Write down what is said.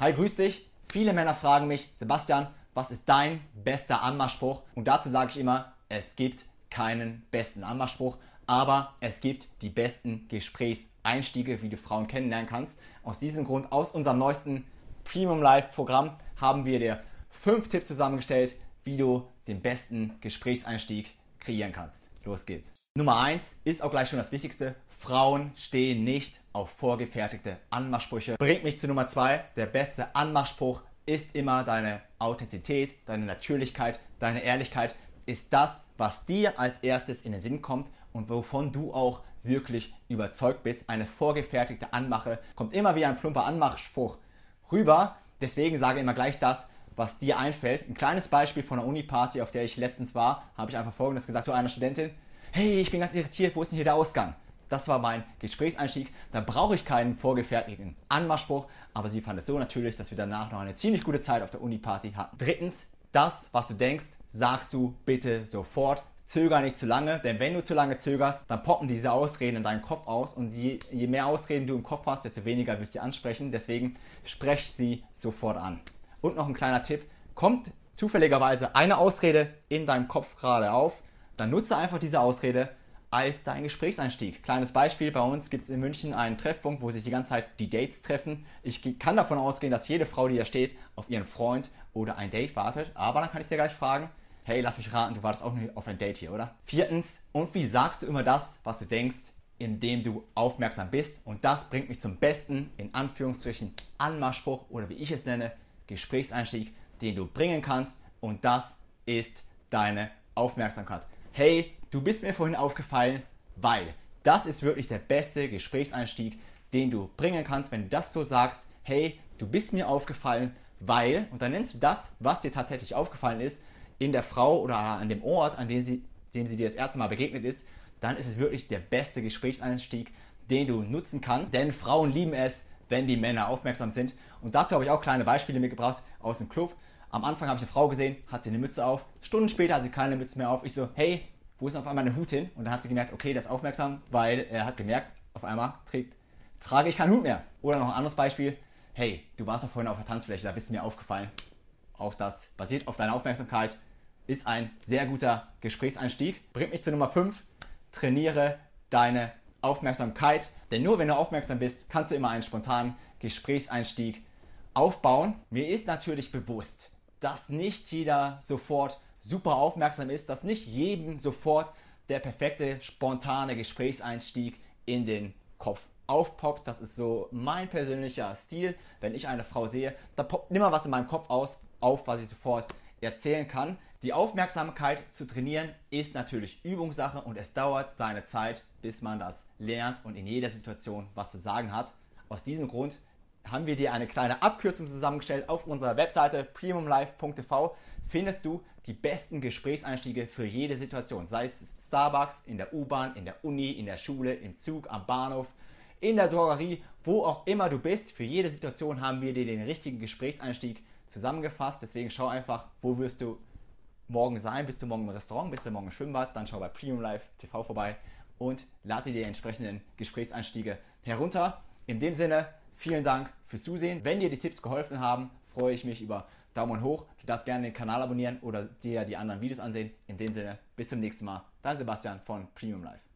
Hi, grüß dich. Viele Männer fragen mich, Sebastian, was ist dein bester Anmachspruch? Und dazu sage ich immer, es gibt keinen besten Anmachspruch, aber es gibt die besten Gesprächseinstiege, wie du Frauen kennenlernen kannst. Aus diesem Grund, aus unserem neuesten Premium Live Programm, haben wir dir fünf Tipps zusammengestellt, wie du den besten Gesprächseinstieg kreieren kannst. Los geht's. Nummer eins ist auch gleich schon das Wichtigste. Frauen stehen nicht auf vorgefertigte Anmachsprüche. Bringt mich zu Nummer zwei. Der beste Anmachspruch ist immer deine Authentizität, deine Natürlichkeit, deine Ehrlichkeit. Ist das, was dir als erstes in den Sinn kommt und wovon du auch wirklich überzeugt bist. Eine vorgefertigte Anmache kommt immer wie ein plumper Anmachspruch rüber. Deswegen sage immer gleich das, was dir einfällt. Ein kleines Beispiel von einer Uni-Party, auf der ich letztens war, habe ich einfach folgendes gesagt zu einer Studentin. Hey, ich bin ganz irritiert, wo ist denn hier der Ausgang? Das war mein Gesprächseinstieg. Da brauche ich keinen vorgefertigten Anmachspruch, aber sie fand es so natürlich, dass wir danach noch eine ziemlich gute Zeit auf der Uni-Party hatten. Drittens, das, was du denkst, sagst du bitte sofort. Zöger nicht zu lange, denn wenn du zu lange zögerst, dann poppen diese Ausreden in deinen Kopf aus und je, je mehr Ausreden du im Kopf hast, desto weniger wirst du ansprechen. Deswegen sprech sie sofort an. Und noch ein kleiner Tipp, kommt zufälligerweise eine Ausrede in deinem Kopf gerade auf, dann nutze einfach diese Ausrede als dein Gesprächseinstieg. Kleines Beispiel, bei uns gibt es in München einen Treffpunkt, wo sich die ganze Zeit die Dates treffen. Ich kann davon ausgehen, dass jede Frau, die da steht, auf ihren Freund oder ein Date wartet. Aber dann kann ich dir gleich fragen, hey, lass mich raten, du wartest auch nur auf ein Date hier, oder? Viertens, und wie sagst du immer das, was du denkst, indem du aufmerksam bist? Und das bringt mich zum besten, in Anführungsstrichen, Anmachspruch oder wie ich es nenne, Gesprächseinstieg, den du bringen kannst. Und das ist deine Aufmerksamkeit. Hey, du bist mir vorhin aufgefallen, weil das ist wirklich der beste Gesprächseinstieg, den du bringen kannst, wenn du das so sagst, hey, du bist mir aufgefallen, weil, und dann nennst du das, was dir tatsächlich aufgefallen ist, in der Frau oder an dem Ort, an dem sie, dem sie dir das erste Mal begegnet ist, dann ist es wirklich der beste Gesprächseinstieg, den du nutzen kannst. Denn Frauen lieben es, wenn die Männer aufmerksam sind. Und dazu habe ich auch kleine Beispiele mitgebracht aus dem Club. Am Anfang habe ich eine Frau gesehen, hat sie eine Mütze auf. Stunden später hat sie keine Mütze mehr auf. Ich so, hey, wo ist auf einmal eine Hut hin? Und dann hat sie gemerkt, okay, der ist aufmerksam, weil er hat gemerkt, auf einmal trägt, trage ich keinen Hut mehr. Oder noch ein anderes Beispiel, hey, du warst doch vorhin auf der Tanzfläche, da bist du mir aufgefallen. Auch das basiert auf deiner Aufmerksamkeit, ist ein sehr guter Gesprächseinstieg. Bringt mich zu Nummer 5, trainiere deine Aufmerksamkeit. Denn nur wenn du aufmerksam bist, kannst du immer einen spontanen Gesprächseinstieg aufbauen. Mir ist natürlich bewusst, dass nicht jeder sofort super aufmerksam ist, dass nicht jedem sofort der perfekte spontane Gesprächseinstieg in den Kopf aufpoppt. Das ist so mein persönlicher Stil. Wenn ich eine Frau sehe, da poppt immer was in meinem Kopf aus, auf, was ich sofort erzählen kann. Die Aufmerksamkeit zu trainieren ist natürlich Übungssache und es dauert seine Zeit, bis man das lernt und in jeder Situation was zu sagen hat. Aus diesem Grund haben wir dir eine kleine Abkürzung zusammengestellt. Auf unserer Webseite premiumlife.tv findest du die besten Gesprächseinstiege für jede Situation. Sei es Starbucks, in der U-Bahn, in der Uni, in der Schule, im Zug, am Bahnhof, in der Drogerie, wo auch immer du bist. Für jede Situation haben wir dir den richtigen Gesprächseinstieg zusammengefasst. Deswegen schau einfach, wo wirst du morgen sein? Bist du morgen im Restaurant? Bist du morgen im Schwimmbad? Dann schau bei Premium Live TV vorbei und lade dir die entsprechenden Gesprächseinstiege herunter. In dem Sinne, Vielen Dank fürs Zusehen. Wenn dir die Tipps geholfen haben, freue ich mich über Daumen hoch. Du darfst gerne den Kanal abonnieren oder dir die anderen Videos ansehen. In dem Sinne, bis zum nächsten Mal. Dein Sebastian von Premium Life.